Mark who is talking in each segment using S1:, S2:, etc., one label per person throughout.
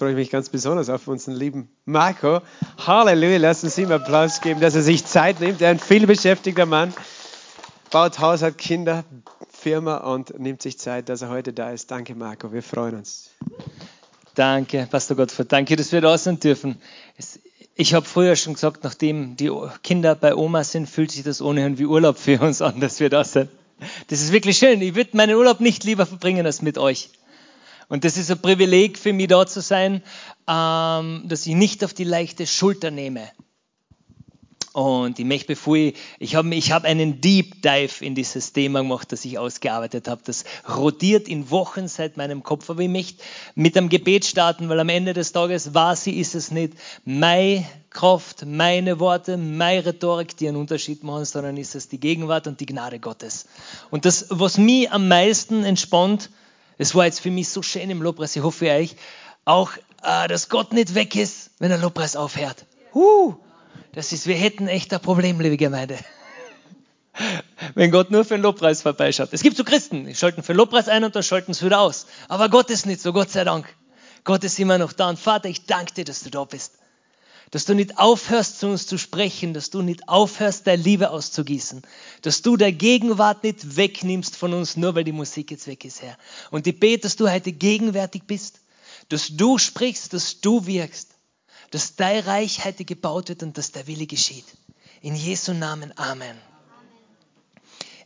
S1: freue ich mich ganz besonders auf unseren lieben Marco. Halleluja, lassen Sie ihm Applaus geben, dass er sich Zeit nimmt. Er ist ein vielbeschäftigter Mann, baut Haus, hat Kinder, Firma und nimmt sich Zeit, dass er heute da ist. Danke, Marco, wir freuen uns.
S2: Danke, Pastor Gottfried. Danke, dass wir da sein dürfen. Ich habe früher schon gesagt, nachdem die Kinder bei Oma sind, fühlt sich das ohnehin wie Urlaub für uns an, dass wir da sind. Das ist wirklich schön. Ich würde meinen Urlaub nicht lieber verbringen als mit euch. Und das ist ein Privileg für mich da zu sein, ähm, dass ich nicht auf die leichte Schulter nehme. Und ich möchte, bevor ich, ich habe ich hab einen Deep Dive in dieses Thema gemacht, das ich ausgearbeitet habe. Das rotiert in Wochen seit meinem Kopf. Aber ich möchte mit einem Gebet starten, weil am Ende des Tages war sie, ist es nicht meine Kraft, meine Worte, meine Rhetorik, die einen Unterschied machen, sondern ist es die Gegenwart und die Gnade Gottes. Und das, was mich am meisten entspannt, es war jetzt für mich so schön im Lobpreis, ich hoffe euch, auch, äh, dass Gott nicht weg ist, wenn der Lobpreis aufhört. Huh, das ist, wir hätten echt ein Problem, liebe Gemeinde. Wenn Gott nur für den Lobpreis vorbeischaut. Es gibt so Christen, die schalten für den Lobpreis ein und dann schalten sie wieder aus. Aber Gott ist nicht so, Gott sei Dank. Gott ist immer noch da. Und Vater, ich danke dir, dass du da bist dass du nicht aufhörst, zu uns zu sprechen, dass du nicht aufhörst, deine Liebe auszugießen, dass du der Gegenwart nicht wegnimmst von uns, nur weil die Musik jetzt weg ist, Herr. Und ich bete, dass du heute gegenwärtig bist, dass du sprichst, dass du wirkst, dass dein Reich heute gebaut wird und dass der Wille geschieht. In Jesu Namen, Amen.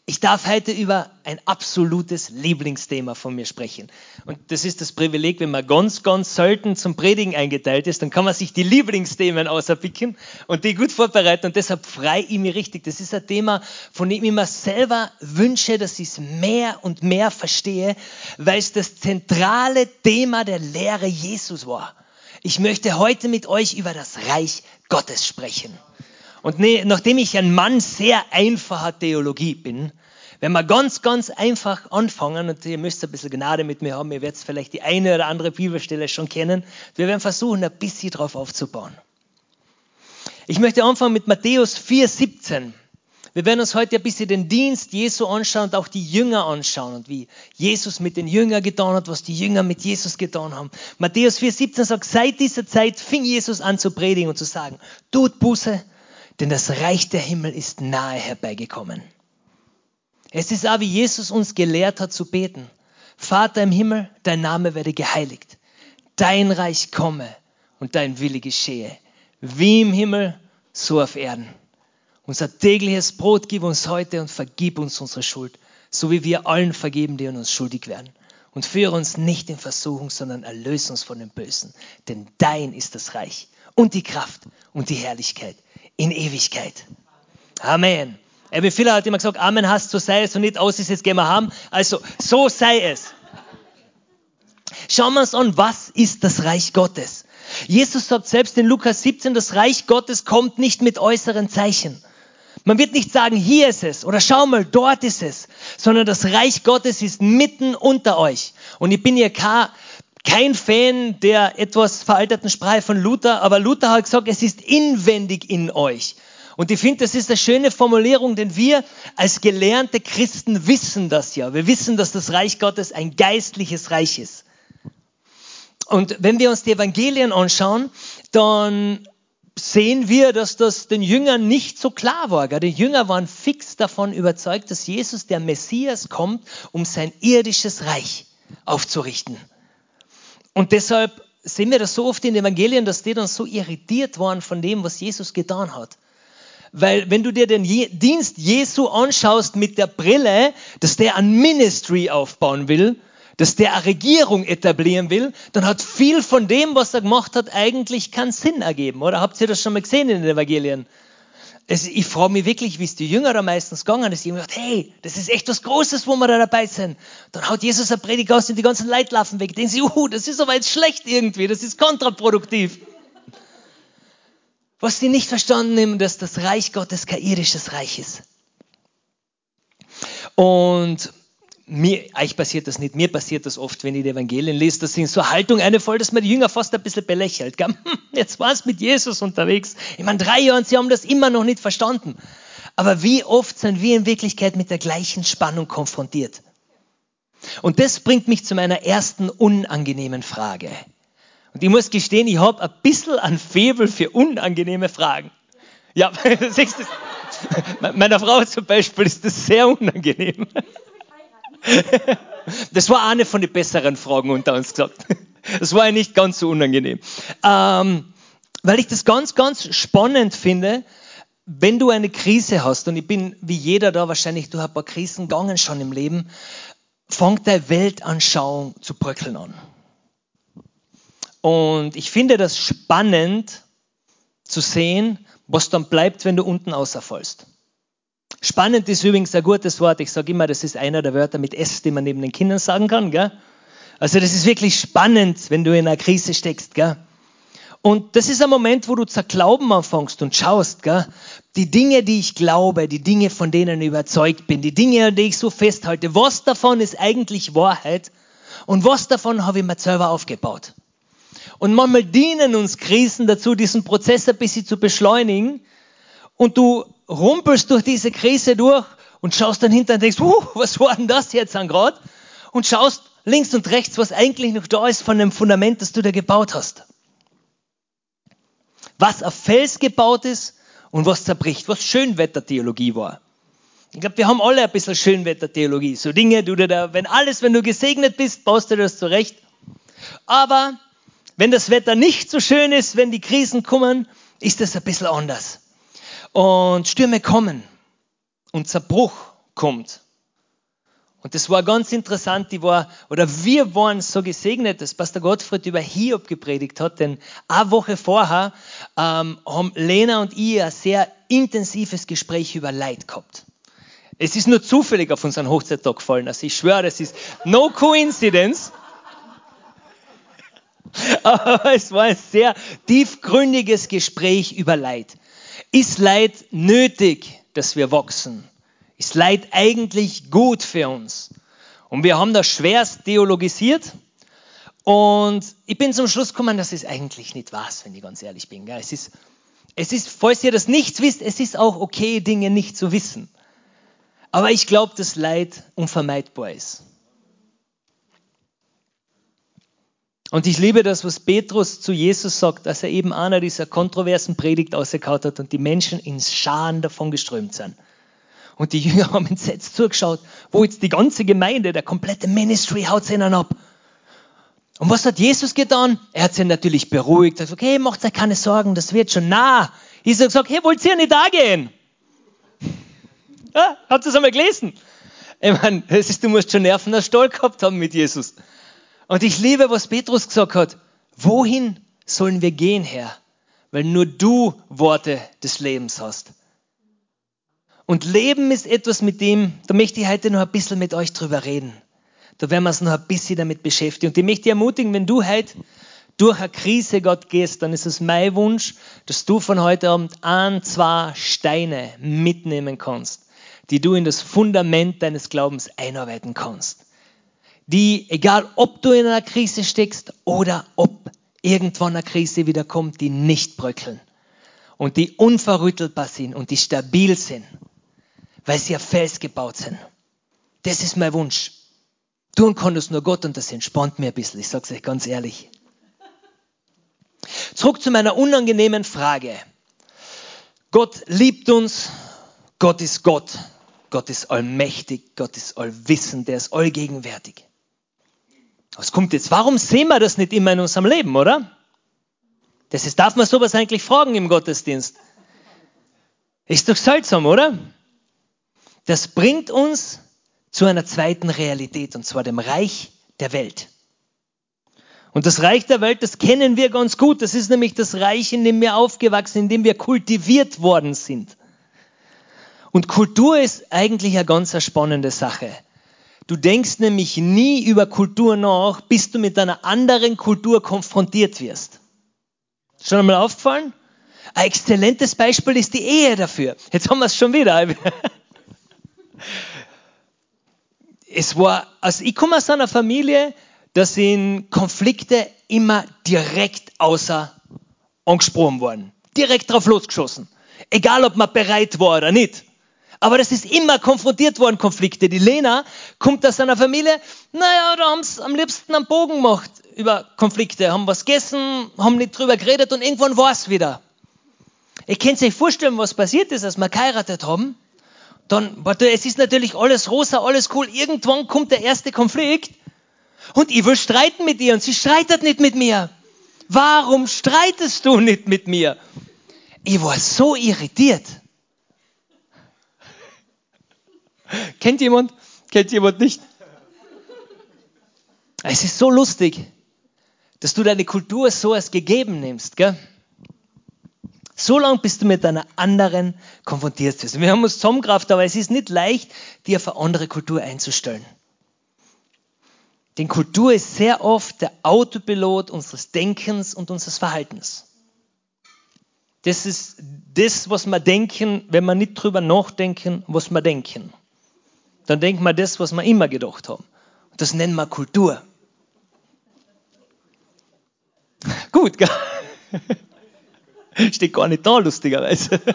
S2: Ich darf heute über ein absolutes Lieblingsthema von mir sprechen. Und das ist das Privileg, wenn man ganz, ganz selten zum Predigen eingeteilt ist, dann kann man sich die Lieblingsthemen auserpicken und die gut vorbereiten. Und deshalb frei ich mich richtig. Das ist ein Thema, von dem ich mir selber wünsche, dass ich es mehr und mehr verstehe, weil es das zentrale Thema der Lehre Jesus war. Ich möchte heute mit euch über das Reich Gottes sprechen. Und ne, nachdem ich ein Mann sehr einfacher Theologie bin, wenn wir ganz, ganz einfach anfangen, und ihr müsst ein bisschen Gnade mit mir haben, ihr werdet vielleicht die eine oder andere Bibelstelle schon kennen, wir werden versuchen, ein bisschen drauf aufzubauen. Ich möchte anfangen mit Matthäus 4,17. Wir werden uns heute ein bisschen den Dienst Jesu anschauen und auch die Jünger anschauen und wie Jesus mit den Jüngern getan hat, was die Jünger mit Jesus getan haben. Matthäus 4,17 sagt, seit dieser Zeit fing Jesus an zu predigen und zu sagen, tut Buße, denn das Reich der Himmel ist nahe herbeigekommen. Es ist auch, wie Jesus uns gelehrt hat zu beten. Vater im Himmel, dein Name werde geheiligt. Dein Reich komme und dein Wille geschehe. Wie im Himmel, so auf Erden. Unser tägliches Brot gib uns heute und vergib uns unsere Schuld, so wie wir allen vergeben, die an uns schuldig werden. Und führe uns nicht in Versuchung, sondern erlöse uns von dem Bösen. Denn dein ist das Reich und die Kraft und die Herrlichkeit in Ewigkeit. Amen. Erwin Filler hat immer gesagt, Amen hast, so sei es und nicht aus ist, jetzt gehen wir haben. Also, so sei es. Schauen wir uns an, was ist das Reich Gottes? Jesus sagt selbst in Lukas 17, das Reich Gottes kommt nicht mit äußeren Zeichen. Man wird nicht sagen, hier ist es oder schau mal, dort ist es, sondern das Reich Gottes ist mitten unter euch. Und ich bin hier kein Fan der etwas veralterten Sprache von Luther, aber Luther hat gesagt, es ist inwendig in euch. Und ich finde, das ist eine schöne Formulierung, denn wir als gelernte Christen wissen das ja. Wir wissen, dass das Reich Gottes ein geistliches Reich ist. Und wenn wir uns die Evangelien anschauen, dann sehen wir, dass das den Jüngern nicht so klar war. Die Jünger waren fix davon überzeugt, dass Jesus, der Messias, kommt, um sein irdisches Reich aufzurichten. Und deshalb sehen wir das so oft in den Evangelien, dass die dann so irritiert waren von dem, was Jesus getan hat. Weil wenn du dir den Je Dienst Jesu anschaust mit der Brille, dass der ein Ministry aufbauen will, dass der eine Regierung etablieren will, dann hat viel von dem, was er gemacht hat, eigentlich keinen Sinn ergeben. Oder habt ihr das schon mal gesehen in den Evangelien? Also ich frage mich wirklich, wie es die Jünger meistens gegangen ist. Die haben gedacht, hey, das ist echt was Großes, wo wir da dabei sind. Dann haut Jesus eine Predigt aus und die ganzen Leute laufen weg. Denken sie, uh, das ist aber jetzt schlecht irgendwie, das ist kontraproduktiv. Was sie nicht verstanden haben, dass das Reich Gottes kein irdisches Reich ist. Und mir, euch passiert das nicht, mir passiert das oft, wenn ich die Evangelien lese, das sind so Haltung eine voll, dass man die Jünger fast ein bisschen belächelt. Gell? Jetzt war es mit Jesus unterwegs. Ich meine, drei Jahre und sie haben das immer noch nicht verstanden. Aber wie oft sind wir in Wirklichkeit mit der gleichen Spannung konfrontiert? Und das bringt mich zu meiner ersten unangenehmen Frage. Und ich muss gestehen, ich habe ein bisschen ein Febel für unangenehme Fragen. Ja, siehst du, meiner Frau zum Beispiel ist das sehr unangenehm. Das war eine von den besseren Fragen unter uns gesagt. Das war ja nicht ganz so unangenehm. Ähm, weil ich das ganz, ganz spannend finde, wenn du eine Krise hast, und ich bin wie jeder da wahrscheinlich durch ein paar Krisen gegangen schon im Leben, fängt deine Weltanschauung zu bröckeln an. Und ich finde das spannend zu sehen, was dann bleibt, wenn du unten außerfallst. Spannend ist übrigens ein gutes Wort. Ich sage immer, das ist einer der Wörter mit S, die man neben den Kindern sagen kann. Gell? Also das ist wirklich spannend, wenn du in einer Krise steckst. Gell? Und das ist ein Moment, wo du zu glauben anfängst und schaust, gell? die Dinge, die ich glaube, die Dinge, von denen ich überzeugt bin, die Dinge, an die ich so festhalte, was davon ist eigentlich Wahrheit und was davon habe ich mir selber aufgebaut. Und manchmal dienen uns Krisen dazu, diesen Prozess ein bisschen zu beschleunigen und du rumpelst durch diese Krise durch und schaust dann hinter und denkst, uh, was war denn das jetzt an Grad? Und schaust links und rechts, was eigentlich noch da ist von dem Fundament, das du da gebaut hast. Was auf Fels gebaut ist und was zerbricht, was Schönwettertheologie war. Ich glaube, wir haben alle ein bisschen Schönwettertheologie. So Dinge, du da, wenn alles, wenn du gesegnet bist, baust du das zurecht. Aber wenn das Wetter nicht so schön ist, wenn die Krisen kommen, ist das ein bisschen anders und Stürme kommen und Zerbruch kommt. Und das war ganz interessant, die war, oder wir waren so gesegnet, dass Pastor Gottfried über Hiob gepredigt hat, denn eine Woche vorher ähm, haben Lena und ich ein sehr intensives Gespräch über Leid gehabt. Es ist nur zufällig auf unseren Hochzeittag gefallen, also ich schwöre, das ist no coincidence. Aber es war ein sehr tiefgründiges Gespräch über Leid. Ist Leid nötig, dass wir wachsen? Ist Leid eigentlich gut für uns? Und wir haben das schwerst theologisiert. Und ich bin zum Schluss gekommen, dass es eigentlich nicht was, wenn ich ganz ehrlich bin. Es ist, es ist, falls ihr das nicht wisst, es ist auch okay, Dinge nicht zu wissen. Aber ich glaube, dass Leid unvermeidbar ist. Und ich liebe das, was Petrus zu Jesus sagt, dass er eben einer dieser kontroversen Predigt ausgekaut hat und die Menschen ins Scharen davon geströmt sind. Und die Jünger haben entsetzt zugeschaut, wo jetzt die ganze Gemeinde, der komplette Ministry haut ihnen ab. Und was hat Jesus getan? Er hat sie natürlich beruhigt. Er hat gesagt, hey, macht euch keine Sorgen, das wird schon nah. Jesus hat gesagt, hey, wollt ihr nicht da gehen? Ja, habt ihr das einmal gelesen? Ich meine, du musst schon Nerven aus Stahl gehabt haben mit Jesus. Und ich liebe, was Petrus gesagt hat. Wohin sollen wir gehen, Herr? Weil nur du Worte des Lebens hast. Und Leben ist etwas, mit dem, da möchte ich heute noch ein bisschen mit euch drüber reden. Da werden wir uns noch ein bisschen damit beschäftigen. Und ich möchte dich ermutigen, wenn du heute durch eine Krise Gott gehst, dann ist es mein Wunsch, dass du von heute Abend ein, zwei Steine mitnehmen kannst, die du in das Fundament deines Glaubens einarbeiten kannst die, egal ob du in einer Krise steckst oder ob irgendwann eine Krise wieder kommt, die nicht bröckeln und die unverrüttelbar sind und die stabil sind, weil sie auf Fels gebaut sind. Das ist mein Wunsch. Tun kann das nur Gott und das entspannt mir ein bisschen, ich sage es euch ganz ehrlich. Zurück zu meiner unangenehmen Frage. Gott liebt uns, Gott ist Gott, Gott ist allmächtig, Gott ist allwissend, der ist allgegenwärtig. Was kommt jetzt? Warum sehen wir das nicht immer in unserem Leben, oder? Das ist, darf man sowas eigentlich fragen im Gottesdienst? Ist doch seltsam, oder? Das bringt uns zu einer zweiten Realität, und zwar dem Reich der Welt. Und das Reich der Welt, das kennen wir ganz gut. Das ist nämlich das Reich, in dem wir aufgewachsen, in dem wir kultiviert worden sind. Und Kultur ist eigentlich eine ganz spannende Sache. Du denkst nämlich nie über Kultur nach, bis du mit einer anderen Kultur konfrontiert wirst. Schon einmal aufgefallen? Ein exzellentes Beispiel ist die Ehe dafür. Jetzt haben wir es schon wieder. Es war, also ich komme aus einer Familie, da sind Konflikte immer direkt außer angesprochen worden. Direkt drauf losgeschossen. Egal, ob man bereit war oder nicht. Aber das ist immer konfrontiert worden, Konflikte. Die Lena kommt aus einer Familie, naja, da haben sie am liebsten einen Bogen gemacht. über Konflikte, haben was gegessen, haben nicht drüber geredet und irgendwann war es wieder. Ihr könnt euch vorstellen, was passiert ist, als wir geheiratet haben. Dann, warte, es ist natürlich alles rosa, alles cool. Irgendwann kommt der erste Konflikt und ich will streiten mit ihr und sie streitet nicht mit mir. Warum streitest du nicht mit mir? Ich war so irritiert. Kennt jemand? Kennt jemand nicht? Es ist so lustig, dass du deine Kultur so als gegeben nimmst, gell? So lange, bis du mit einer anderen konfrontiert wirst. Wir haben uns zusammengekraft, aber es ist nicht leicht, dir auf eine andere Kultur einzustellen. Denn Kultur ist sehr oft der Autopilot unseres Denkens und unseres Verhaltens. Das ist das, was wir denken, wenn wir nicht drüber nachdenken, was wir denken. Dann denken wir das, was wir immer gedacht haben. Das nennen wir Kultur. Gut, gell? Steht gar nicht da, lustigerweise.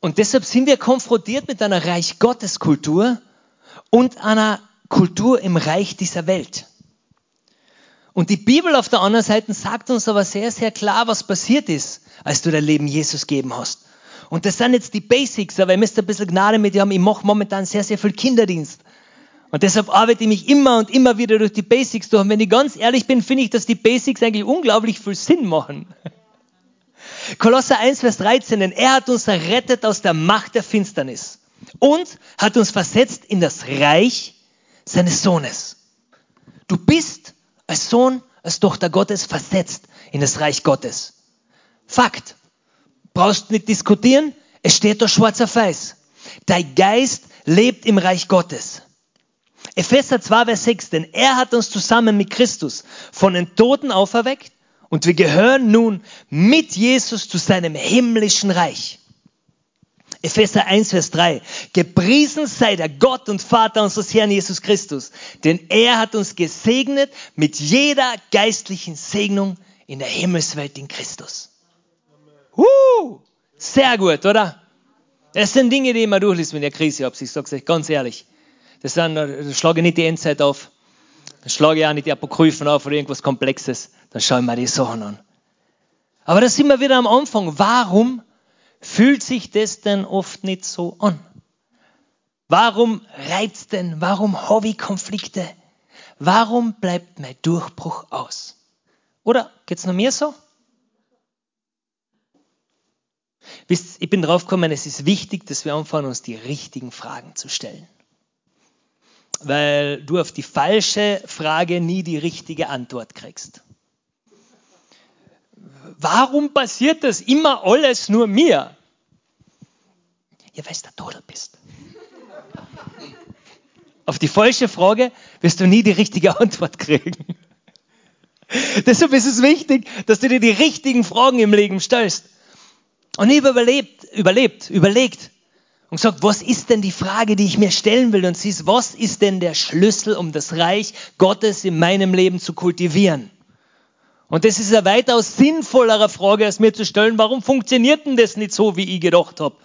S2: Und deshalb sind wir konfrontiert mit einer Reich Gottes Kultur, und einer Kultur im Reich dieser Welt. Und die Bibel auf der anderen Seite sagt uns aber sehr, sehr klar, was passiert ist, als du dein Leben Jesus gegeben hast. Und das sind jetzt die Basics, aber ihr müsst ein bisschen Gnade mit dir haben. Ich mache momentan sehr, sehr viel Kinderdienst. Und deshalb arbeite ich mich immer und immer wieder durch die Basics durch. Und wenn ich ganz ehrlich bin, finde ich, dass die Basics eigentlich unglaublich viel Sinn machen. Kolosser 1, Vers 13, denn er hat uns errettet aus der Macht der Finsternis und hat uns versetzt in das Reich seines Sohnes. Du bist als Sohn, als Tochter Gottes versetzt in das Reich Gottes. Fakt. Brauchst nicht diskutieren, es steht da schwarz auf weiß. Dein Geist lebt im Reich Gottes. Epheser 2, Vers 6, denn er hat uns zusammen mit Christus von den Toten auferweckt und wir gehören nun mit Jesus zu seinem himmlischen Reich. Epheser 1, Vers 3. Gepriesen sei der Gott und Vater unseres Herrn Jesus Christus, denn er hat uns gesegnet mit jeder geistlichen Segnung in der Himmelswelt in Christus. Uh, sehr gut, oder? Das sind Dinge, die ich immer durchliest, ich eine Krise habe. Ich sage euch ganz ehrlich. Das sind, da schlage ich nicht die Endzeit auf. Dann schlage ich auch nicht die Apokryphen auf oder irgendwas Komplexes. Dann schaue ich mir die Sachen an. Aber da sind wir wieder am Anfang. Warum fühlt sich das denn oft nicht so an? Warum reizt denn? Warum habe ich Konflikte? Warum bleibt mein Durchbruch aus? Oder geht es noch mir so? Ich bin drauf gekommen, es ist wichtig, dass wir anfangen, uns die richtigen Fragen zu stellen. Weil du auf die falsche Frage nie die richtige Antwort kriegst warum passiert das immer alles nur mir? Ja, weil du der Todel bist. Auf die falsche Frage wirst du nie die richtige Antwort kriegen. Deshalb ist es wichtig, dass du dir die richtigen Fragen im Leben stellst. Und ich habe überlebt, überlebt, überlegt und gesagt, was ist denn die Frage, die ich mir stellen will? Und siehst, was ist denn der Schlüssel, um das Reich Gottes in meinem Leben zu kultivieren? Und das ist eine weitaus sinnvollere Frage, als mir zu stellen, warum funktioniert denn das nicht so, wie ich gedacht habe?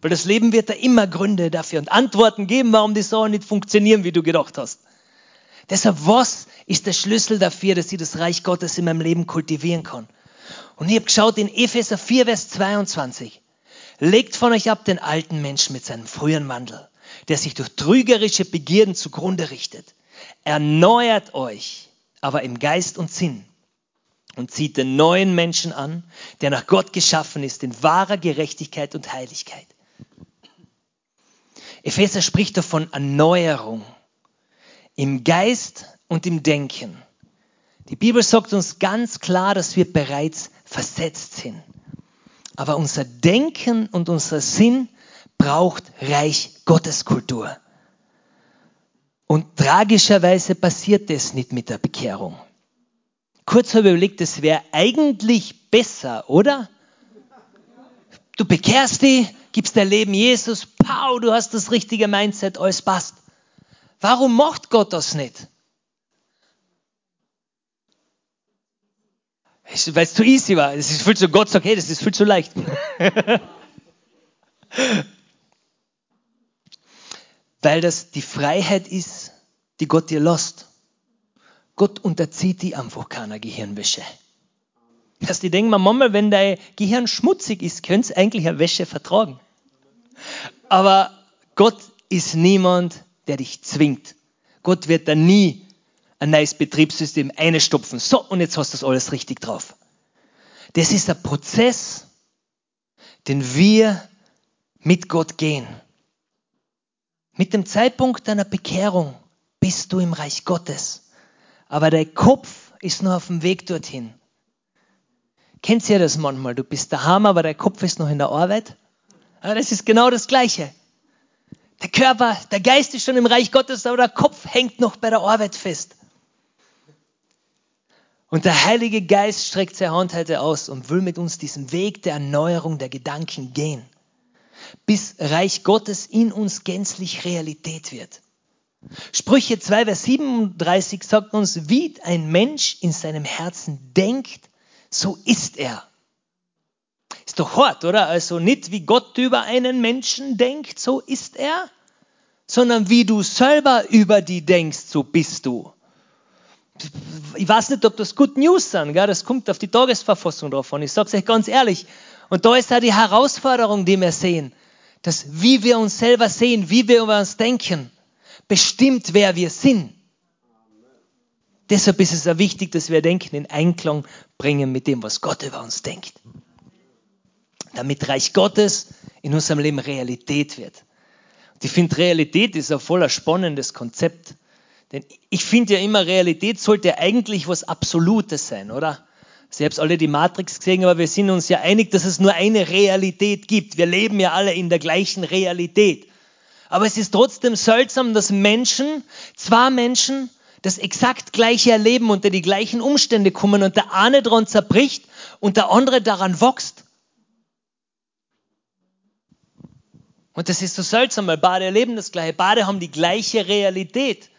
S2: Weil das Leben wird da immer Gründe dafür und Antworten geben, warum die Sachen nicht funktionieren, wie du gedacht hast. Deshalb, was ist der Schlüssel dafür, dass ich das Reich Gottes in meinem Leben kultivieren kann? Und ich habe geschaut in Epheser 4, Vers 22. Legt von euch ab den alten Menschen mit seinem frühen Wandel, der sich durch trügerische Begierden zugrunde richtet. Erneuert euch, aber im Geist und Sinn und zieht den neuen Menschen an, der nach Gott geschaffen ist, in wahrer Gerechtigkeit und Heiligkeit. Epheser spricht davon Erneuerung im Geist und im Denken. Die Bibel sagt uns ganz klar, dass wir bereits versetzt sind. Aber unser Denken und unser Sinn braucht Reich Gotteskultur. Und tragischerweise passiert das nicht mit der Bekehrung kurz habe überlegt, es wäre eigentlich besser, oder? Du bekehrst dich, gibst dein Leben Jesus, pow, du hast das richtige Mindset, alles passt. Warum macht Gott das nicht? Weil es zu easy war. Es ist viel zu, Gott sagt, hey, das ist viel zu leicht. Weil das die Freiheit ist, die Gott dir lässt. Gott unterzieht die einfach keiner Gehirnwäsche. Dass die denken, manchmal, wenn dein Gehirn schmutzig ist, könnt ihr eigentlich eine Wäsche vertragen. Aber Gott ist niemand, der dich zwingt. Gott wird da nie ein neues Betriebssystem einstopfen. So, und jetzt hast du das alles richtig drauf. Das ist ein Prozess, den wir mit Gott gehen. Mit dem Zeitpunkt deiner Bekehrung bist du im Reich Gottes. Aber dein Kopf ist noch auf dem Weg dorthin. Kennt ihr das manchmal? Du bist daheim, aber dein Kopf ist noch in der Arbeit. Aber das ist genau das Gleiche. Der Körper, der Geist ist schon im Reich Gottes, aber der Kopf hängt noch bei der Arbeit fest. Und der Heilige Geist streckt seine Hand heute aus und will mit uns diesen Weg der Erneuerung der Gedanken gehen, bis Reich Gottes in uns gänzlich Realität wird. Sprüche 2, Vers 37 sagt uns, wie ein Mensch in seinem Herzen denkt, so ist er. Ist doch hart, oder? Also nicht wie Gott über einen Menschen denkt, so ist er, sondern wie du selber über die denkst, so bist du ich weiß nicht, ob das Good News sind, gell? das kommt auf die Tagesverfassung drauf an. Ich sage es euch ganz ehrlich. Und da ist auch die Herausforderung, die wir sehen, dass wie wir uns selber sehen, wie wir über uns denken, bestimmt, wer wir sind. Deshalb ist es auch wichtig, dass wir Denken in Einklang bringen mit dem, was Gott über uns denkt. Damit Reich Gottes in unserem Leben Realität wird. Und ich finde, Realität ist ein voller spannendes Konzept. Denn ich finde ja immer, Realität sollte eigentlich was Absolutes sein, oder? Haben alle die Matrix gesehen, aber wir sind uns ja einig, dass es nur eine Realität gibt. Wir leben ja alle in der gleichen Realität. Aber es ist trotzdem seltsam, dass Menschen, zwei Menschen, das exakt gleiche erleben, unter die gleichen Umstände kommen und der eine daran zerbricht und der andere daran wächst. Und das ist so seltsam, weil beide erleben das gleiche, beide haben die gleiche Realität.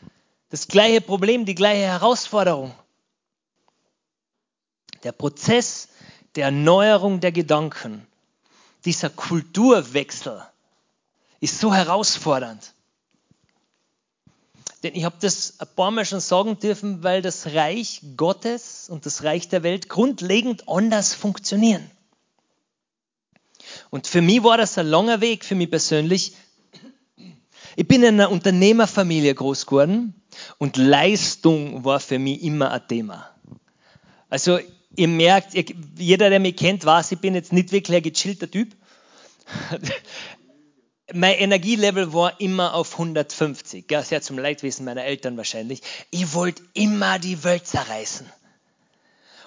S2: Das gleiche Problem, die gleiche Herausforderung. Der Prozess der Erneuerung der Gedanken, dieser Kulturwechsel ist so herausfordernd. Denn ich habe das ein paar Mal schon sagen dürfen, weil das Reich Gottes und das Reich der Welt grundlegend anders funktionieren. Und für mich war das ein langer Weg, für mich persönlich. Ich bin in einer Unternehmerfamilie groß geworden und Leistung war für mich immer ein Thema. Also ihr merkt, jeder, der mich kennt, weiß, ich bin jetzt nicht wirklich ein gechillter Typ. mein Energielevel war immer auf 150, ja, sehr zum Leidwesen meiner Eltern wahrscheinlich. Ich wollte immer die Welt zerreißen.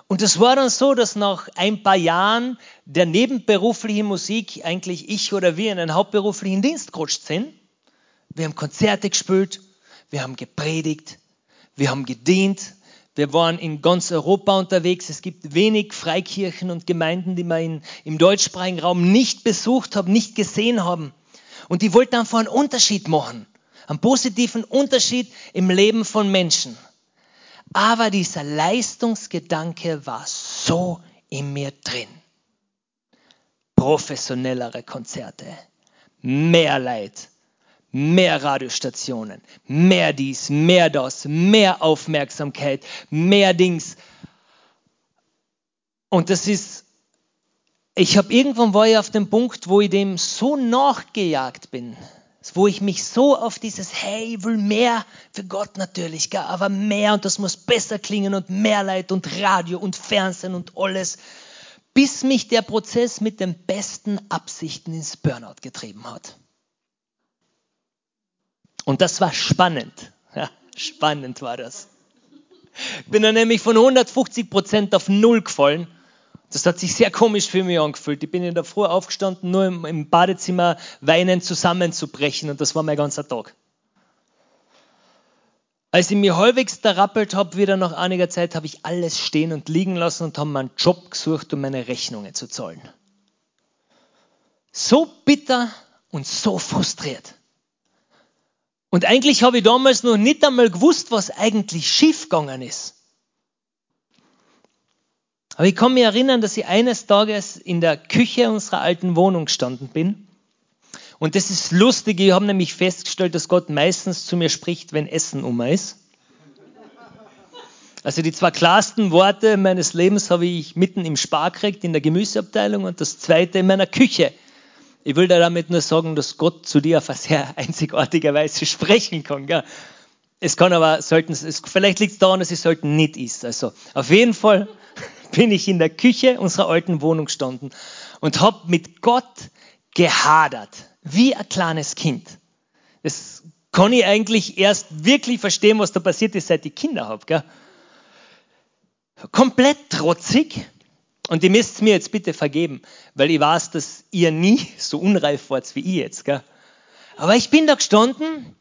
S2: Und es war dann so, dass nach ein paar Jahren der nebenberuflichen Musik eigentlich ich oder wir in einen hauptberuflichen Dienst gerutscht sind. Wir haben Konzerte gespielt, wir haben gepredigt, wir haben gedient, wir waren in ganz Europa unterwegs. Es gibt wenig Freikirchen und Gemeinden, die wir in, im deutschsprachigen Raum nicht besucht haben, nicht gesehen haben. Und die wollten einfach einen Unterschied machen, einen positiven Unterschied im Leben von Menschen. Aber dieser Leistungsgedanke war so in mir drin. Professionellere Konzerte, mehr Leid, mehr Radiostationen, mehr dies, mehr das, mehr Aufmerksamkeit, mehr Dings. Und das ist, ich habe irgendwann war ich auf dem Punkt, wo ich dem so nachgejagt bin, wo ich mich so auf dieses, hey, ich will mehr für Gott natürlich, aber mehr und das muss besser klingen und mehr Leid und Radio und Fernsehen und alles, bis mich der Prozess mit den besten Absichten ins Burnout getrieben hat. Und das war spannend. Ja, spannend war das. Bin dann nämlich von 150 Prozent auf Null gefallen. Das hat sich sehr komisch für mich angefühlt. Ich bin in der Früh aufgestanden, nur im, im Badezimmer weinend zusammenzubrechen und das war mein ganzer Tag. Als ich mir halbwegs rappelt habe, wieder nach einiger Zeit, habe ich alles stehen und liegen lassen und habe meinen Job gesucht, um meine Rechnungen zu zahlen. So bitter und so frustriert. Und eigentlich habe ich damals noch nicht einmal gewusst, was eigentlich schiefgegangen ist. Aber ich kann mich erinnern, dass ich eines Tages in der Küche unserer alten Wohnung gestanden bin. Und das ist lustig, ich habe nämlich festgestellt, dass Gott meistens zu mir spricht, wenn Essen um ist. Also die zwei klarsten Worte meines Lebens habe ich mitten im Spar gekriegt, in der Gemüseabteilung und das zweite in meiner Küche. Ich will damit nur sagen, dass Gott zu dir auf eine sehr einzigartige Weise sprechen kann. Gell? Es kann aber, sollten, es, vielleicht liegt es daran, dass es sollten nicht ist. Also auf jeden Fall bin ich in der Küche unserer alten Wohnung gestanden und habe mit Gott gehadert, wie ein kleines Kind. Das kann ich eigentlich erst wirklich verstehen, was da passiert ist, seit ich Kinder habe. Komplett trotzig. Und ihr müsst mir jetzt bitte vergeben, weil ich weiß, dass ihr nie so unreif wart wie ich jetzt. Gell? Aber ich bin da gestanden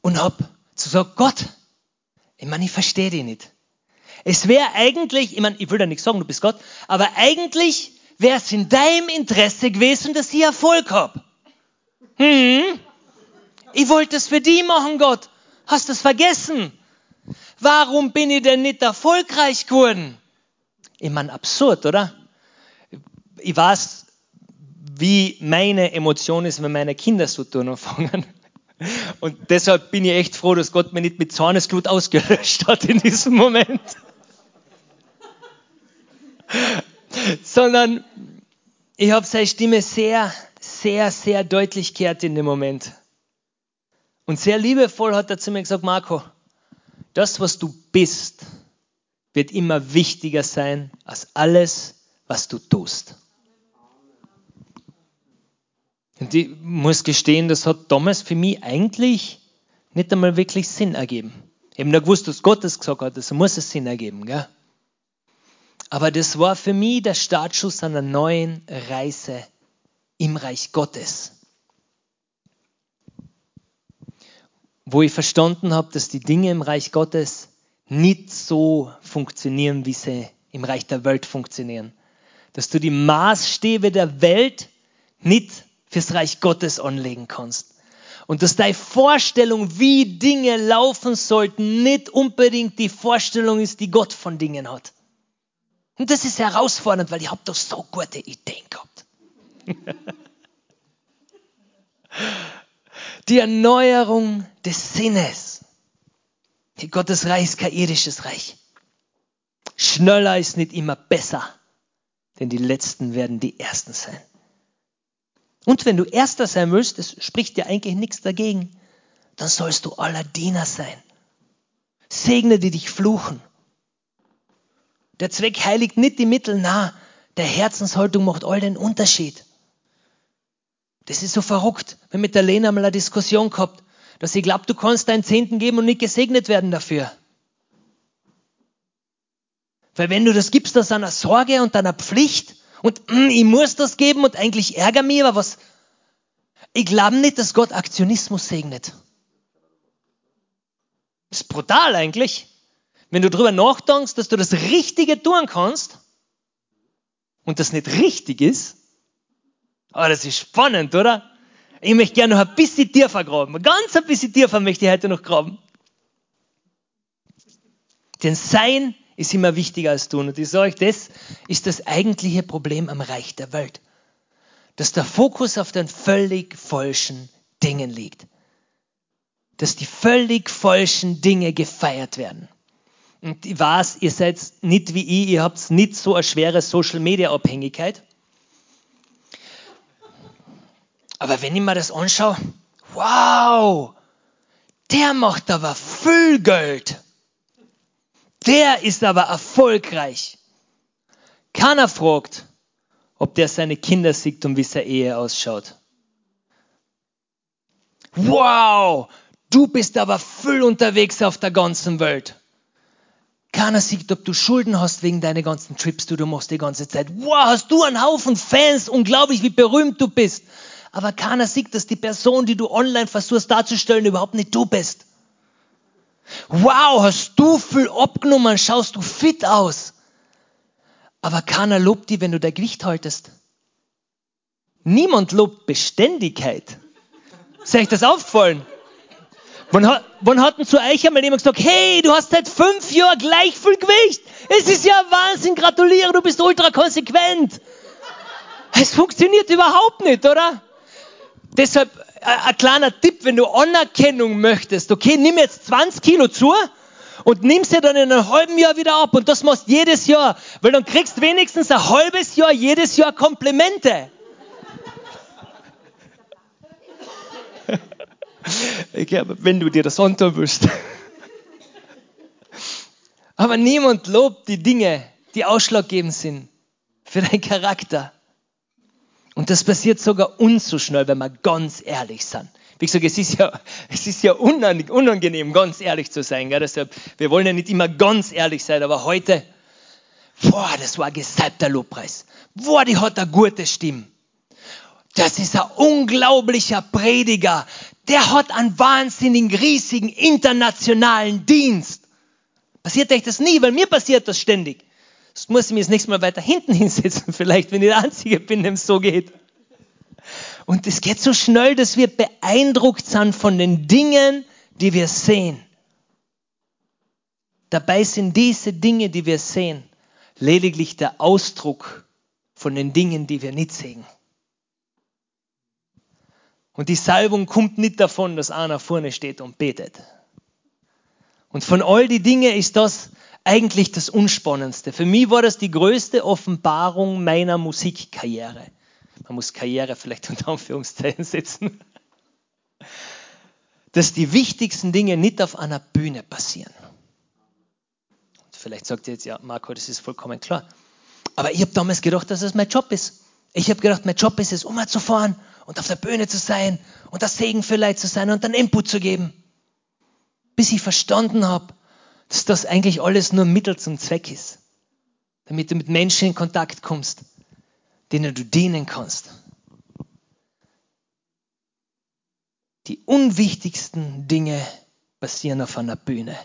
S2: und hab zu sagen, Gott, ich meine, ich verstehe dich nicht. Es wäre eigentlich, ich meine, ich will da nichts sagen, du bist Gott, aber eigentlich wäre es in deinem Interesse gewesen, dass ich Erfolg hab. Hm? Ich wollte es für die machen, Gott. Hast du es vergessen? Warum bin ich denn nicht erfolgreich geworden? Ich meine, absurd, oder? Ich weiß, wie meine Emotion ist, wenn meine Kinder so tun anfangen. Und deshalb bin ich echt froh, dass Gott mir nicht mit Zornesglut ausgelöscht hat in diesem Moment. Sondern ich habe seine Stimme sehr, sehr, sehr deutlich gehört in dem Moment. Und sehr liebevoll hat er zu mir gesagt, Marco, das, was du bist, wird immer wichtiger sein als alles, was du tust. Und ich muss gestehen, das hat damals für mich eigentlich nicht einmal wirklich Sinn ergeben. Ich habe nur gewusst, dass Gott das gesagt hat, also muss es Sinn ergeben. Gell? Aber das war für mich der Startschuss einer neuen Reise im Reich Gottes. wo ich verstanden habe, dass die Dinge im Reich Gottes nicht so funktionieren, wie sie im Reich der Welt funktionieren. Dass du die Maßstäbe der Welt nicht fürs Reich Gottes anlegen kannst. Und dass deine Vorstellung, wie Dinge laufen sollten, nicht unbedingt die Vorstellung ist, die Gott von Dingen hat. Und das ist herausfordernd, weil ich habe doch so gute Ideen gehabt. die Erneuerung des Sinnes. Die Gottes Reich ist kein irdisches Reich. Schneller ist nicht immer besser, denn die Letzten werden die Ersten sein. Und wenn du Erster sein willst, das spricht dir eigentlich nichts dagegen, dann sollst du aller Diener sein. Segne, die dich fluchen. Der Zweck heiligt nicht die Mittel nah. Der Herzenshaltung macht all den Unterschied. Das ist so verrückt. Wir haben mit der Lena mal eine Diskussion gehabt, dass sie glaubt, du kannst deinen Zehnten geben und nicht gesegnet werden dafür. Weil wenn du das gibst aus einer Sorge und deiner Pflicht und mm, ich muss das geben und eigentlich ärger mich, aber was, ich glaube nicht, dass Gott Aktionismus segnet. Das ist brutal eigentlich. Wenn du darüber nachdenkst, dass du das Richtige tun kannst und das nicht richtig ist, Oh, das ist spannend, oder? Ich möchte gerne noch ein bisschen tiefer graben. Ganz ein bisschen tiefer möchte ich heute noch graben. Denn Sein ist immer wichtiger als Tun. Und ich sage euch, das ist das eigentliche Problem am Reich der Welt. Dass der Fokus auf den völlig falschen Dingen liegt. Dass die völlig falschen Dinge gefeiert werden. Und ich weiß, ihr seid nicht wie ich, ihr habt nicht so eine schwere Social-Media-Abhängigkeit. Aber wenn ich mir das anschaue, wow, der macht aber viel Geld. Der ist aber erfolgreich. Keiner fragt, ob der seine Kinder sieht und wie seine Ehe ausschaut. Wow, du bist aber viel unterwegs auf der ganzen Welt. Keiner sieht, ob du Schulden hast wegen deiner ganzen Trips, die du machst die ganze Zeit. Wow, hast du einen Haufen Fans, unglaublich, wie berühmt du bist aber keiner sieht, dass die Person, die du online versuchst darzustellen, überhaupt nicht du bist. Wow, hast du viel abgenommen, schaust du fit aus. Aber keiner lobt dich, wenn du dein Gewicht haltest. Niemand lobt Beständigkeit. Ist euch das aufgefallen? Wann hat, wann hat denn zu euch einmal jemand gesagt, hey, du hast seit fünf Jahren gleich viel Gewicht? Es ist ja Wahnsinn, gratuliere, du bist ultra konsequent. Es funktioniert überhaupt nicht, oder? Deshalb äh, ein kleiner Tipp, wenn du Anerkennung möchtest, okay, nimm jetzt 20 Kilo zu und nimmst sie dann in einem halben Jahr wieder ab und das machst jedes Jahr, weil dann kriegst wenigstens ein halbes Jahr jedes Jahr Komplimente. Ich glaube, wenn du dir das antun willst. Aber niemand lobt die Dinge, die ausschlaggebend sind für deinen Charakter. Und das passiert sogar uns so schnell, wenn wir ganz ehrlich sind. Wie gesagt, es ist ja, es ist ja unangenehm, ganz ehrlich zu sein. Gell? Deshalb, wir wollen ja nicht immer ganz ehrlich sein, aber heute, boah, das war ein gesalbter Lobpreis. Boah, die hat eine gute Stimme. Das ist ein unglaublicher Prediger. Der hat einen wahnsinnigen, riesigen internationalen Dienst. Passiert euch das nie, weil mir passiert das ständig. Das muss ich mir das nächste Mal weiter hinten hinsetzen, vielleicht, wenn ich der Einzige bin, dem es so geht. Und es geht so schnell, dass wir beeindruckt sind von den Dingen, die wir sehen. Dabei sind diese Dinge, die wir sehen, lediglich der Ausdruck von den Dingen, die wir nicht sehen. Und die Salbung kommt nicht davon, dass einer vorne steht und betet. Und von all die Dinge ist das eigentlich das Unspannendste. Für mich war das die größte Offenbarung meiner Musikkarriere. Man muss Karriere vielleicht unter Anführungszeichen setzen. Dass die wichtigsten Dinge nicht auf einer Bühne passieren. Vielleicht sagt ihr jetzt, ja, Marco, das ist vollkommen klar. Aber ich habe damals gedacht, dass es mein Job ist. Ich habe gedacht, mein Job ist es, umherzufahren und auf der Bühne zu sein und das Segen für Leid zu sein und dann Input zu geben. Bis ich verstanden habe, dass das eigentlich alles nur Mittel zum Zweck ist. Damit du mit Menschen in Kontakt kommst, denen du dienen kannst. Die unwichtigsten Dinge passieren auf einer Bühne.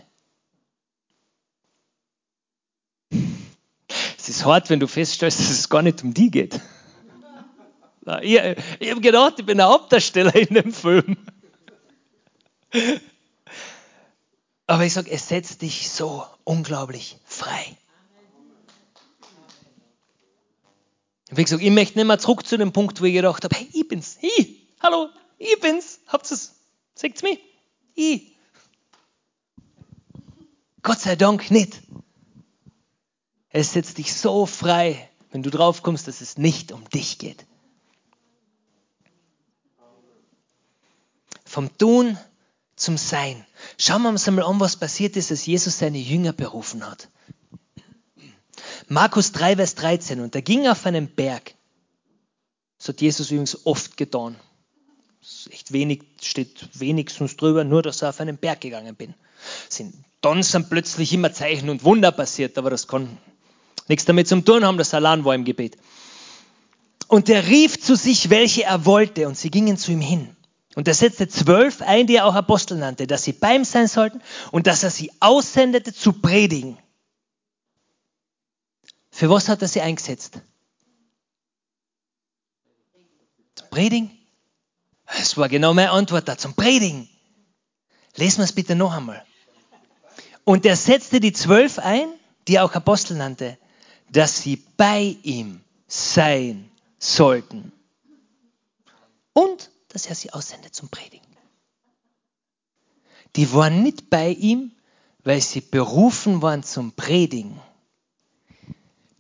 S2: Es ist hart, wenn du feststellst, dass es gar nicht um die geht. Ich, ich habe gedacht, ich bin der Hauptdarsteller in dem Film. Aber ich sage, es setzt dich so unglaublich frei. Wie gesagt, ich möchte nicht mehr zurück zu dem Punkt, wo ich gedacht habe, hey, ich bin's, ich, hallo, ich bin's, habt ihr's, seht's mich, ich. Gott sei Dank nicht. Es setzt dich so frei, wenn du drauf kommst, dass es nicht um dich geht. Vom Tun zum Sein. Schauen wir uns einmal an, was passiert ist, als Jesus seine Jünger berufen hat. Markus 3, Vers 13. Und er ging auf einen Berg. Das hat Jesus übrigens oft getan. echt wenig, steht wenigstens drüber, nur dass er auf einen Berg gegangen bin. Sind, dann sind plötzlich immer Zeichen und Wunder passiert, aber das kann nichts damit zu tun haben, dass er allein war im Gebet. Und er rief zu sich, welche er wollte, und sie gingen zu ihm hin. Und er setzte zwölf ein, die er auch Apostel nannte, dass sie bei ihm sein sollten und dass er sie aussendete zu predigen. Für was hat er sie eingesetzt? Zum Predigen? Das war genau meine Antwort da, zum Predigen. Lesen wir es bitte noch einmal. Und er setzte die zwölf ein, die er auch Apostel nannte, dass sie bei ihm sein sollten. Und dass er sie aussendet zum Predigen. Die waren nicht bei ihm, weil sie berufen waren zum Predigen.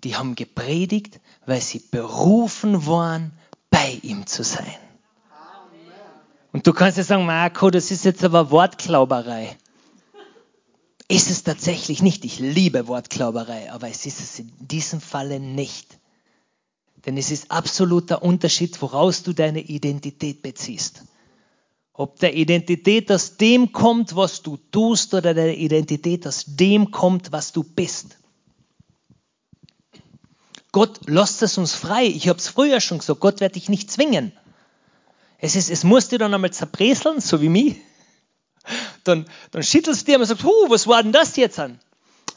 S2: Die haben gepredigt, weil sie berufen waren, bei ihm zu sein. Und du kannst ja sagen, Marco, das ist jetzt aber Wortklauberei. Ist es tatsächlich nicht. Ich liebe Wortklauberei, aber es ist es in diesem Falle nicht. Denn es ist absoluter Unterschied, woraus du deine Identität beziehst. Ob der Identität aus dem kommt, was du tust, oder der Identität aus dem kommt, was du bist. Gott lässt es uns frei. Ich habe es früher schon gesagt, Gott wird dich nicht zwingen. Es, ist, es muss dir dann einmal zerbreseln, so wie mich. Dann, dann schüttelst du dir und sagst, huh, was war denn das jetzt an?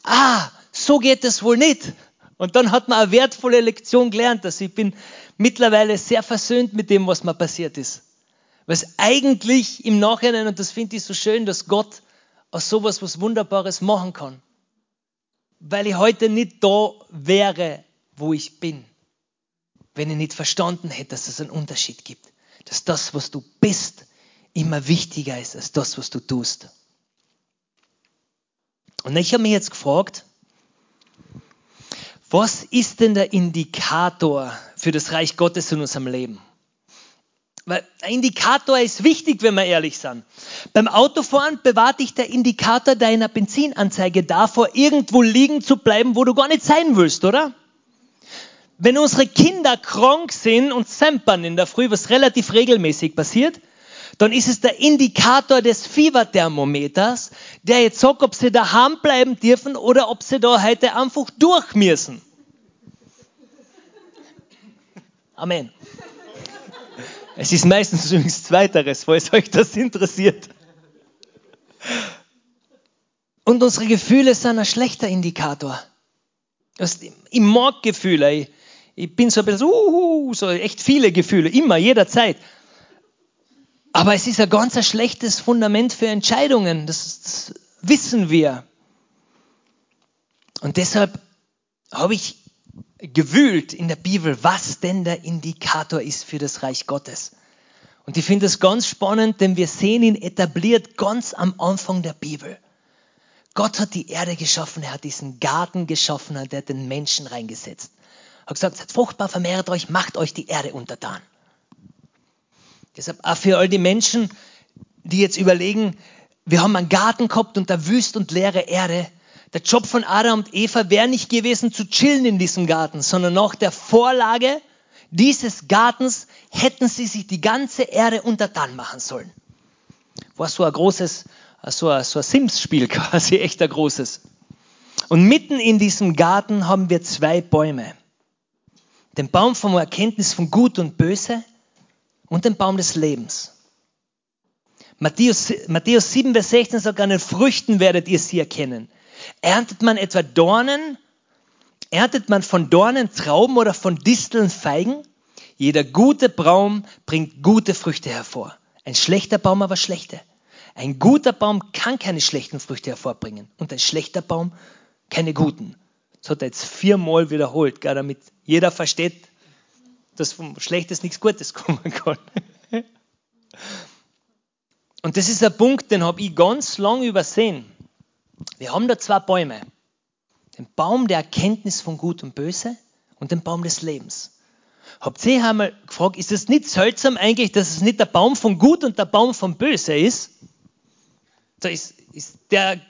S2: Ah, so geht es wohl nicht. Und dann hat man eine wertvolle Lektion gelernt, dass ich bin mittlerweile sehr versöhnt mit dem, was mir passiert ist. Was eigentlich im Nachhinein, und das finde ich so schön, dass Gott aus sowas was Wunderbares machen kann. Weil ich heute nicht da wäre, wo ich bin, wenn ich nicht verstanden hätte, dass es einen Unterschied gibt. Dass das, was du bist, immer wichtiger ist als das, was du tust. Und ich habe mich jetzt gefragt, was ist denn der Indikator für das Reich Gottes in unserem Leben? Weil ein Indikator ist wichtig, wenn wir ehrlich sind. Beim Autofahren bewahrt dich der Indikator deiner Benzinanzeige davor, irgendwo liegen zu bleiben, wo du gar nicht sein willst, oder? Wenn unsere Kinder krank sind und sempern in der Früh, was relativ regelmäßig passiert, dann ist es der Indikator des Fieberthermometers, der jetzt sagt, ob sie daheim bleiben dürfen oder ob sie da heute einfach durch müssen. Amen. Es ist meistens übrigens Zweiteres, falls euch das interessiert. Und unsere Gefühle sind ein schlechter Indikator. Ich mag Gefühle. Ich bin so ein bisschen, uh, so echt viele Gefühle, immer, jederzeit. Aber es ist ein ganz ein schlechtes Fundament für Entscheidungen. Das, das wissen wir. Und deshalb habe ich gewühlt in der Bibel, was denn der Indikator ist für das Reich Gottes. Und ich finde das ganz spannend, denn wir sehen ihn etabliert ganz am Anfang der Bibel. Gott hat die Erde geschaffen, er hat diesen Garten geschaffen er hat den Menschen reingesetzt. Er hat gesagt, seid fruchtbar, vermehrt euch, macht euch die Erde untertan. Deshalb auch für all die Menschen, die jetzt überlegen, wir haben einen Garten gehabt und da wüst und leere Erde. Der Job von Adam und Eva wäre nicht gewesen zu chillen in diesem Garten, sondern nach der Vorlage dieses Gartens hätten sie sich die ganze Erde untertan machen sollen. War so ein großes, so ein, so ein Sims-Spiel quasi, echt ein großes. Und mitten in diesem Garten haben wir zwei Bäume. Den Baum vom Erkenntnis von Gut und Böse und den Baum des Lebens. Matthäus, Matthäus 7, Vers 16 sagt, an den Früchten werdet ihr sie erkennen. Erntet man etwa Dornen? Erntet man von Dornen Trauben oder von Disteln Feigen? Jeder gute Baum bringt gute Früchte hervor. Ein schlechter Baum aber schlechte. Ein guter Baum kann keine schlechten Früchte hervorbringen und ein schlechter Baum keine guten. Das hat er jetzt viermal wiederholt, gar damit jeder versteht, dass vom Schlechtes nichts Gutes kommen kann. Und das ist ein Punkt, den habe ich ganz lang übersehen. Wir haben da zwei Bäume. Den Baum der Erkenntnis von Gut und Böse und den Baum des Lebens. Habt ihr einmal gefragt, ist es nicht seltsam eigentlich, dass es nicht der Baum von Gut und der Baum von Böse ist? Da ist, ist der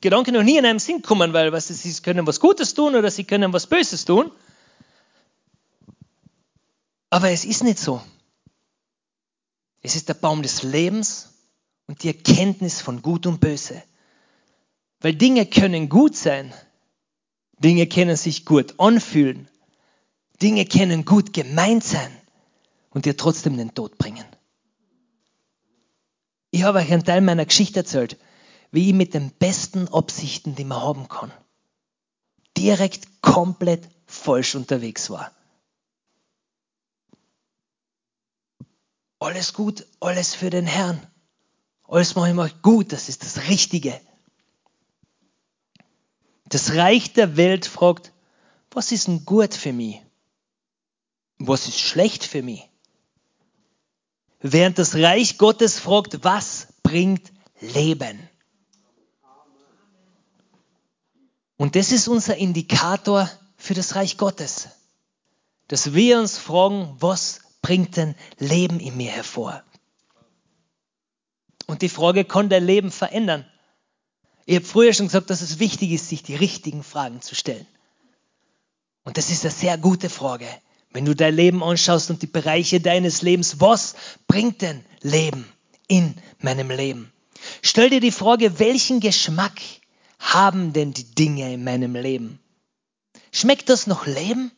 S2: Gedanke noch nie in einem Sinn gekommen, weil was, sie können was Gutes tun oder sie können was Böses tun. Aber es ist nicht so. Es ist der Baum des Lebens und die Erkenntnis von Gut und Böse. Weil Dinge können gut sein, Dinge können sich gut anfühlen, Dinge können gut gemeint sein und dir trotzdem den Tod bringen. Ich habe euch einen Teil meiner Geschichte erzählt, wie ich mit den besten Absichten, die man haben kann, direkt komplett falsch unterwegs war. Alles gut, alles für den Herrn. Alles mache ich mal gut, das ist das Richtige. Das Reich der Welt fragt, was ist denn gut für mich? Was ist schlecht für mich? Während das Reich Gottes fragt, was bringt Leben? Und das ist unser Indikator für das Reich Gottes. Dass wir uns fragen, was bringt denn Leben in mir hervor? Und die Frage, kann dein Leben verändern? Ich habe früher schon gesagt, dass es wichtig ist, sich die richtigen Fragen zu stellen. Und das ist eine sehr gute Frage. Wenn du dein Leben anschaust und die Bereiche deines Lebens, was bringt denn Leben in meinem Leben? Stell dir die Frage, welchen Geschmack haben denn die Dinge in meinem Leben? Schmeckt das noch Leben?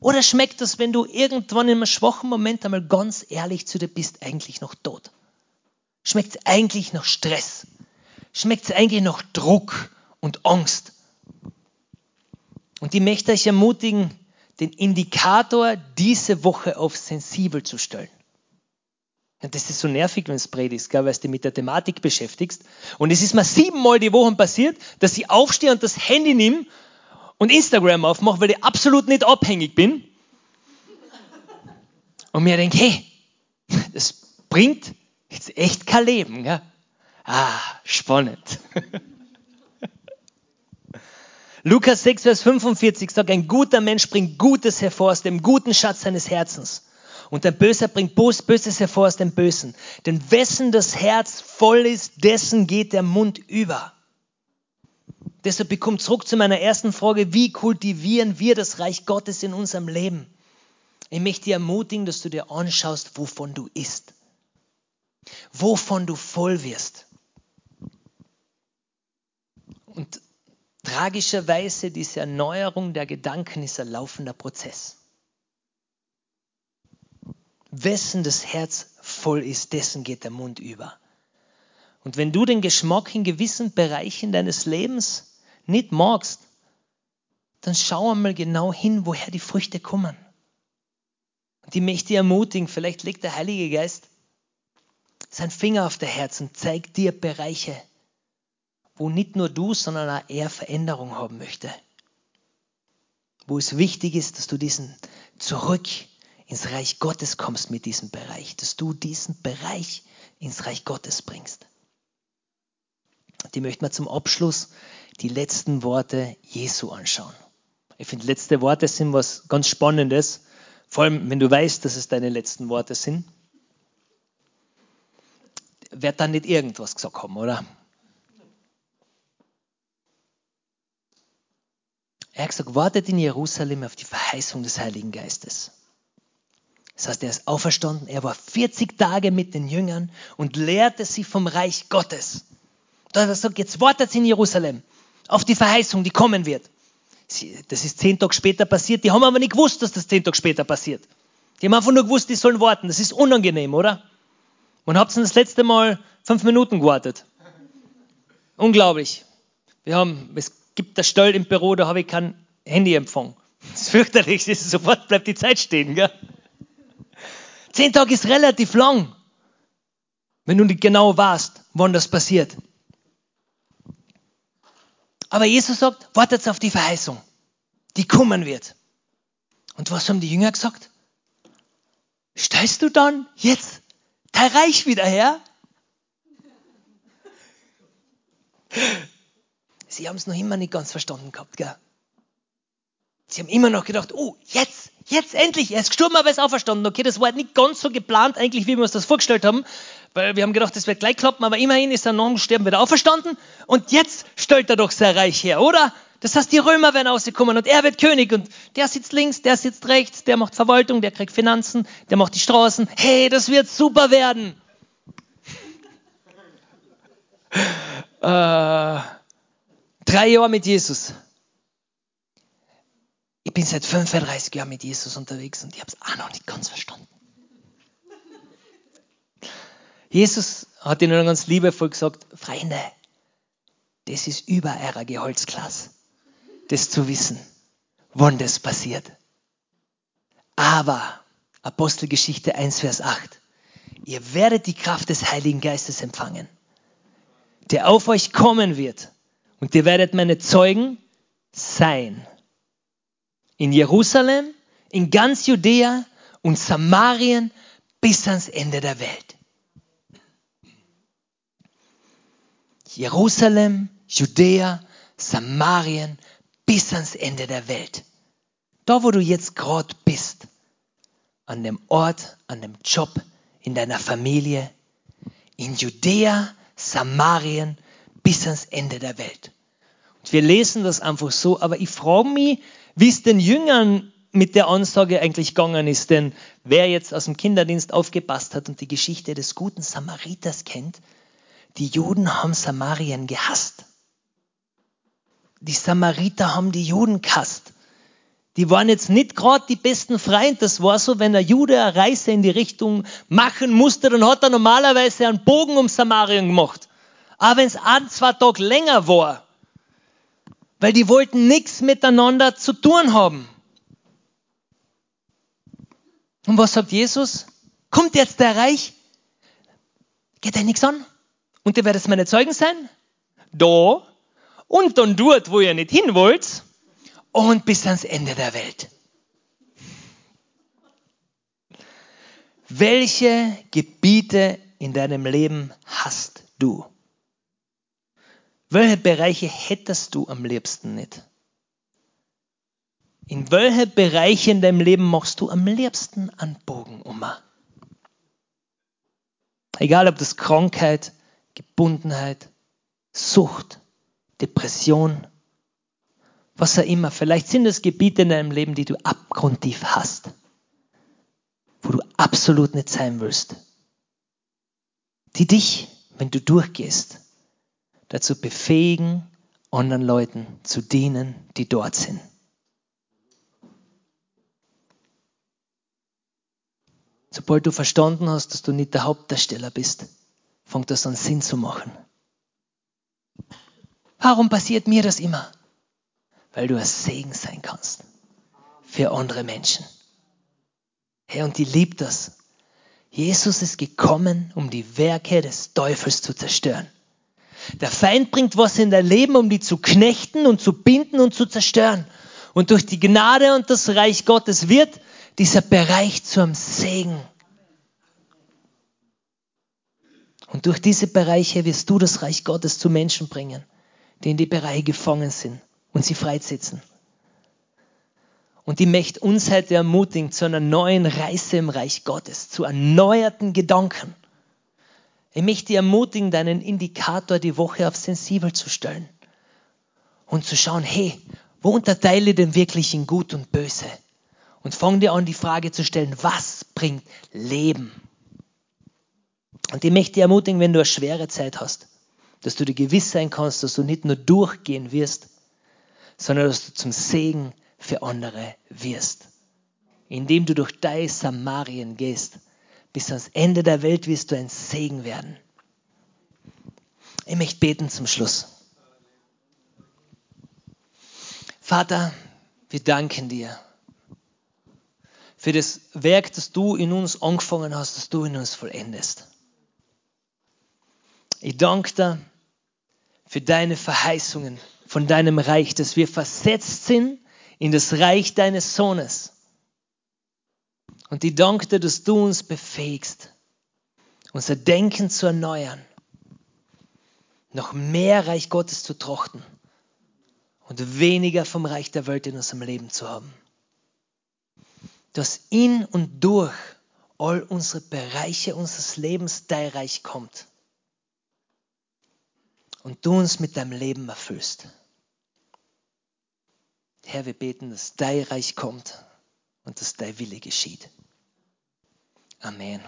S2: Oder schmeckt das, wenn du irgendwann in einem schwachen Moment einmal ganz ehrlich zu dir bist, eigentlich noch tot? Schmeckt es eigentlich noch Stress? Schmeckt es eigentlich noch Druck und Angst? Und ich möchte euch ermutigen, den Indikator diese Woche auf sensibel zu stellen. Und das ist so nervig, wenn es predigst, gell, weil du dich mit der Thematik beschäftigst. Und es ist mir siebenmal die Woche passiert, dass ich aufstehe und das Handy nehme und Instagram aufmache, weil ich absolut nicht abhängig bin. Und mir denke, hey, das bringt jetzt echt kein Leben. Gell? Ah, spannend. Lukas 6, Vers 45 sagt, ein guter Mensch bringt Gutes hervor aus dem guten Schatz seines Herzens. Und ein Böser bringt Böses hervor aus dem Bösen. Denn wessen das Herz voll ist, dessen geht der Mund über. Deshalb bekommt zurück zu meiner ersten Frage, wie kultivieren wir das Reich Gottes in unserem Leben? Ich möchte dir ermutigen, dass du dir anschaust, wovon du isst. Wovon du voll wirst. Und tragischerweise diese Erneuerung der Gedanken ist ein laufender Prozess. Wessen das Herz voll ist, dessen geht der Mund über. Und wenn du den Geschmack in gewissen Bereichen deines Lebens nicht magst, dann schau einmal genau hin, woher die Früchte kommen. Und ich möchte dich ermutigen, vielleicht legt der Heilige Geist sein Finger auf der Herzen, zeigt dir Bereiche, wo nicht nur du, sondern auch er Veränderung haben möchte. Wo es wichtig ist, dass du diesen zurück ins Reich Gottes kommst mit diesem Bereich, dass du diesen Bereich ins Reich Gottes bringst. Die möchten wir zum Abschluss die letzten Worte Jesu anschauen. Ich finde, letzte Worte sind was ganz Spannendes, vor allem wenn du weißt, dass es deine letzten Worte sind. Wird dann nicht irgendwas gesagt haben, oder? Er hat gesagt, wartet in Jerusalem auf die Verheißung des Heiligen Geistes. Das heißt, er ist auferstanden, er war 40 Tage mit den Jüngern und lehrte sie vom Reich Gottes. Da hat er gesagt, jetzt wartet in Jerusalem auf die Verheißung, die kommen wird. Das ist zehn Tage später passiert, die haben aber nicht gewusst, dass das zehn Tage später passiert. Die haben einfach nur gewusst, die sollen warten. Das ist unangenehm, oder? Wann habt ihr das letzte Mal fünf Minuten gewartet? Unglaublich. Wir haben, es gibt das Stall im Büro, da habe ich kein Handyempfang. Das ist fürchterlich, das ist, sofort bleibt die Zeit stehen. Gell? Zehn Tage ist relativ lang, wenn du nicht genau weißt, wann das passiert. Aber Jesus sagt, wartet auf die Verheißung, die kommen wird. Und was haben die Jünger gesagt? Stellst du dann jetzt dein Reich wieder her? Sie haben es noch immer nicht ganz verstanden gehabt, gell? Sie haben immer noch gedacht, oh, jetzt, jetzt endlich, er ist gestorben, aber er ist auferstanden. Okay, das war nicht ganz so geplant, eigentlich, wie wir uns das vorgestellt haben, weil wir haben gedacht, das wird gleich klappen, aber immerhin ist er nach dem Sterben wieder auferstanden und jetzt stellt er doch sein Reich her, oder? Das heißt, die Römer werden rauskommen und er wird König und der sitzt links, der sitzt rechts, der macht Verwaltung, der kriegt Finanzen, der macht die Straßen. Hey, das wird super werden. äh, Drei Jahre mit Jesus. Ich bin seit 35 Jahren mit Jesus unterwegs und ich habe es auch noch nicht ganz verstanden. Jesus hat ihnen ganz liebevoll gesagt, Freunde, das ist über eurer Geholzklasse, das zu wissen, wann das passiert. Aber, Apostelgeschichte 1, Vers 8, ihr werdet die Kraft des Heiligen Geistes empfangen, der auf euch kommen wird und ihr werdet meine Zeugen sein. In Jerusalem, in ganz Judäa und Samarien bis ans Ende der Welt. Jerusalem, Judäa, Samarien bis ans Ende der Welt. Da, wo du jetzt gerade bist, an dem Ort, an dem Job, in deiner Familie, in Judäa, Samarien bis ans Ende der Welt. Und wir lesen das einfach so, aber ich frage mich, wie es den Jüngern mit der Ansage eigentlich gegangen ist. Denn wer jetzt aus dem Kinderdienst aufgepasst hat und die Geschichte des guten Samariters kennt, die Juden haben Samarien gehasst. Die Samariter haben die Juden gehasst. Die waren jetzt nicht gerade die besten Freunde. Das war so, wenn ein Jude eine Reise in die Richtung machen musste, dann hat er normalerweise einen Bogen um Samarien gemacht. Aber wenn es ein, zwei Tage länger war, weil die wollten nichts miteinander zu tun haben. Und was sagt Jesus? Kommt jetzt der Reich? Geht euch nichts an? Und ihr werdet meine Zeugen sein? Da und dann dort, wo ihr nicht hin wollt und bis ans Ende der Welt. Welche Gebiete in deinem Leben hast du? Welche Bereiche hättest du am liebsten nicht? In welche Bereiche in deinem Leben machst du am liebsten einen Bogen um? Egal ob das Krankheit, Gebundenheit, Sucht, Depression, was auch immer. Vielleicht sind es Gebiete in deinem Leben, die du abgrundtief hast, wo du absolut nicht sein willst, die dich, wenn du durchgehst, dazu befähigen, anderen Leuten zu dienen, die dort sind. Sobald du verstanden hast, dass du nicht der Hauptdarsteller bist, fängt das an Sinn zu machen. Warum passiert mir das immer? Weil du ein Segen sein kannst für andere Menschen. Hey, und die liebt das. Jesus ist gekommen, um die Werke des Teufels zu zerstören. Der Feind bringt was in dein Leben, um die zu knechten und zu binden und zu zerstören. Und durch die Gnade und das Reich Gottes wird dieser Bereich zum Segen. Und durch diese Bereiche wirst du das Reich Gottes zu Menschen bringen, die in die Bereiche gefangen sind und sie freisetzen. Und die möchte uns heute ermutigen zu einer neuen Reise im Reich Gottes, zu erneuerten Gedanken. Ich möchte dich ermutigen, deinen Indikator die Woche auf sensibel zu stellen und zu schauen, hey, wo unterteile ich denn wirklich in Gut und Böse? Und fang dir an, die Frage zu stellen, was bringt Leben? Und ich möchte dich ermutigen, wenn du eine schwere Zeit hast, dass du dir gewiss sein kannst, dass du nicht nur durchgehen wirst, sondern dass du zum Segen für andere wirst. Indem du durch dein Samarien gehst, bis ans Ende der Welt wirst du ein Segen werden. Ich möchte beten zum Schluss. Vater, wir danken dir für das Werk, das du in uns angefangen hast, das du in uns vollendest. Ich danke dir für deine Verheißungen von deinem Reich, dass wir versetzt sind in das Reich deines Sohnes. Und ich danke dir, dass du uns befähigst, unser Denken zu erneuern, noch mehr Reich Gottes zu trochten und weniger vom Reich der Welt in unserem Leben zu haben. Dass in und durch all unsere Bereiche unseres Lebens dein Reich kommt und du uns mit deinem Leben erfüllst. Herr, wir beten, dass dein Reich kommt und dass dein Wille geschieht. Amen.